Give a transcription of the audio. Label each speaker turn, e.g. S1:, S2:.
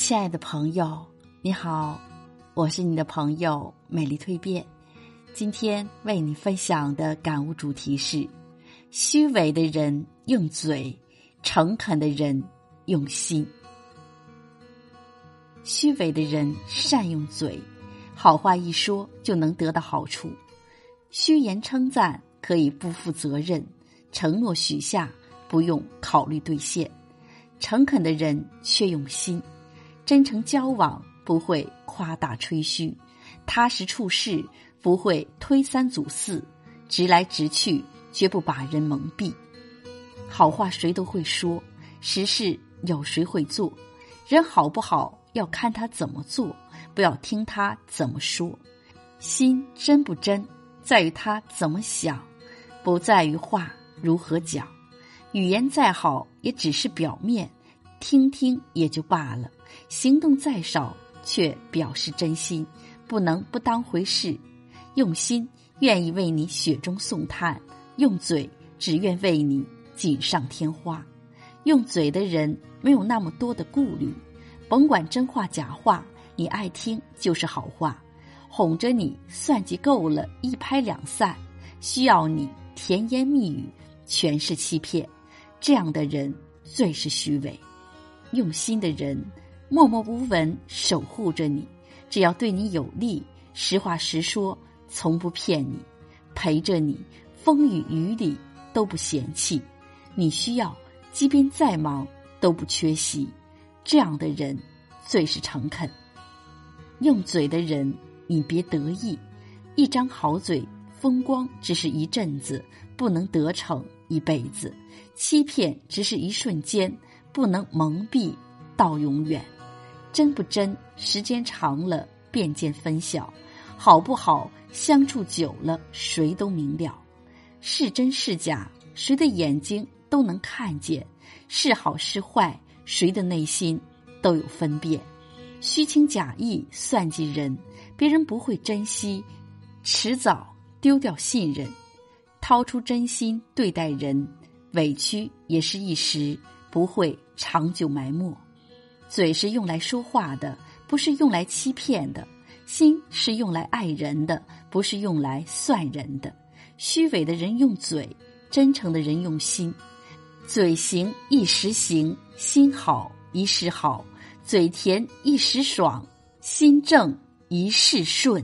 S1: 亲爱的朋友，你好，我是你的朋友美丽蜕变。今天为你分享的感悟主题是：虚伪的人用嘴，诚恳的人用心。虚伪的人善用嘴，好话一说就能得到好处；虚言称赞可以不负责任，承诺许下不用考虑兑现。诚恳的人却用心。真诚交往不会夸大吹嘘，踏实处事不会推三阻四，直来直去绝不把人蒙蔽。好话谁都会说，实事有谁会做？人好不好要看他怎么做，不要听他怎么说。心真不真，在于他怎么想，不在于话如何讲。语言再好，也只是表面。听听也就罢了，行动再少却表示真心，不能不当回事。用心愿意为你雪中送炭，用嘴只愿为你锦上添花。用嘴的人没有那么多的顾虑，甭管真话假话，你爱听就是好话。哄着你算计够了，一拍两散；需要你甜言蜜语，全是欺骗。这样的人最是虚伪。用心的人，默默无闻守护着你，只要对你有利，实话实说，从不骗你，陪着你，风雨雨里都不嫌弃。你需要，即便再忙都不缺席。这样的人最是诚恳。用嘴的人，你别得意，一张好嘴，风光只是一阵子，不能得逞一辈子。欺骗只是一瞬间。不能蒙蔽到永远，真不真？时间长了便见分晓，好不好？相处久了谁都明了，是真是假？谁的眼睛都能看见？是好是坏？谁的内心都有分辨？虚情假意算计人，别人不会珍惜，迟早丢掉信任。掏出真心对待人，委屈也是一时。不会长久埋没，嘴是用来说话的，不是用来欺骗的；心是用来爱人的，不是用来算人的。虚伪的人用嘴，真诚的人用心。嘴行一时行，心好一时好；嘴甜一时爽，心正一世顺。